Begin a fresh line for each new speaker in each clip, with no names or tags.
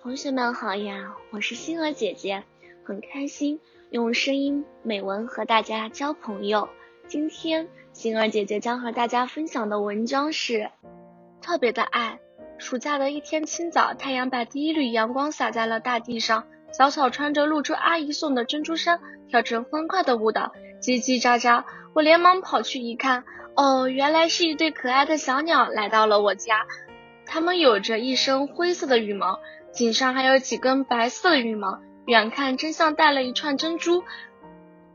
同学们好呀，我是星儿姐姐，很开心用声音美文和大家交朋友。今天星儿姐姐将和大家分享的文章是特别的爱。暑假的一天清早，太阳把第一缕阳光洒在了大地上，小草穿着露珠阿姨送的珍珠衫，跳着欢快的舞蹈，叽叽喳喳。我连忙跑去一看，哦，原来是一对可爱的小鸟来到了我家。它们有着一身灰色的羽毛，颈上还有几根白色的羽毛，远看真像戴了一串珍珠。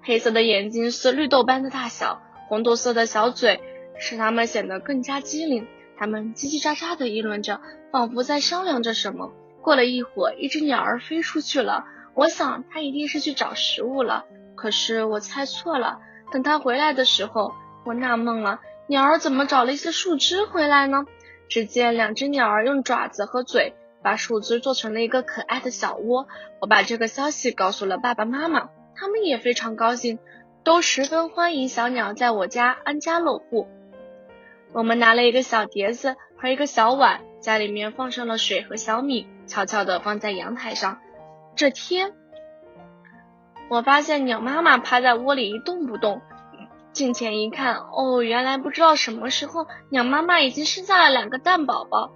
黑色的眼睛是绿豆般的大小，红豆色的小嘴使它们显得更加机灵。它们叽叽喳喳地议论着，仿佛在商量着什么。过了一会儿，一只鸟儿飞出去了，我想它一定是去找食物了。可是我猜错了，等它回来的时候，我纳闷了，鸟儿怎么找了一些树枝回来呢？只见两只鸟儿用爪子和嘴把树枝做成了一个可爱的小窝。我把这个消息告诉了爸爸妈妈，他们也非常高兴，都十分欢迎小鸟在我家安家落户。我们拿了一个小碟子和一个小碗，家里面放上了水和小米，悄悄地放在阳台上。这天，我发现鸟妈妈趴在窝里一动不动。近前一看，哦，原来不知道什么时候，鸟妈妈已经生下了两个蛋宝宝。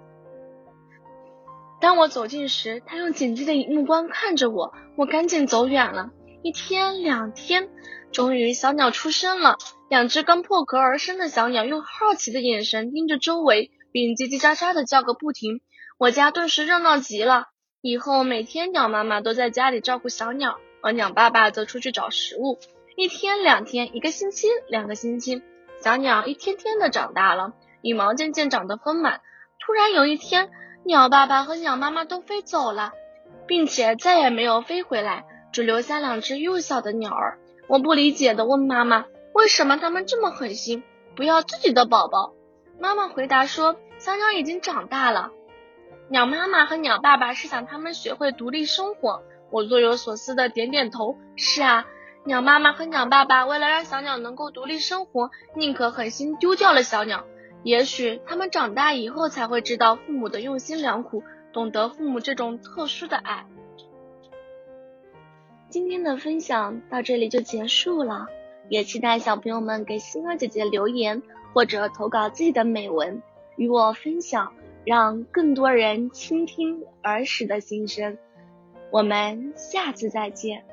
当我走近时，他用警惕的目光看着我，我赶紧走远了。一天，两天，终于小鸟出生了。两只刚破壳而生的小鸟用好奇的眼神盯着周围，并叽叽喳喳的叫个不停。我家顿时热闹极了。以后每天，鸟妈妈都在家里照顾小鸟，而鸟爸爸则出去找食物。一天两天，一个星期，两个星期，小鸟一天天的长大了，羽毛渐渐长得丰满。突然有一天，鸟爸爸和鸟妈妈都飞走了，并且再也没有飞回来，只留下两只幼小的鸟儿。我不理解的问妈妈：“为什么他们这么狠心，不要自己的宝宝？”妈妈回答说：“小鸟已经长大了。”鸟妈妈和鸟爸爸是想他们学会独立生活。我若有所思的点点头：“是啊。”鸟妈妈和鸟爸爸为了让小鸟能够独立生活，宁可狠心丢掉了小鸟。也许他们长大以后才会知道父母的用心良苦，懂得父母这种特殊的爱。今天的分享到这里就结束了，也期待小朋友们给星儿姐姐留言或者投稿自己的美文与我分享，让更多人倾听儿时的心声。我们下次再见。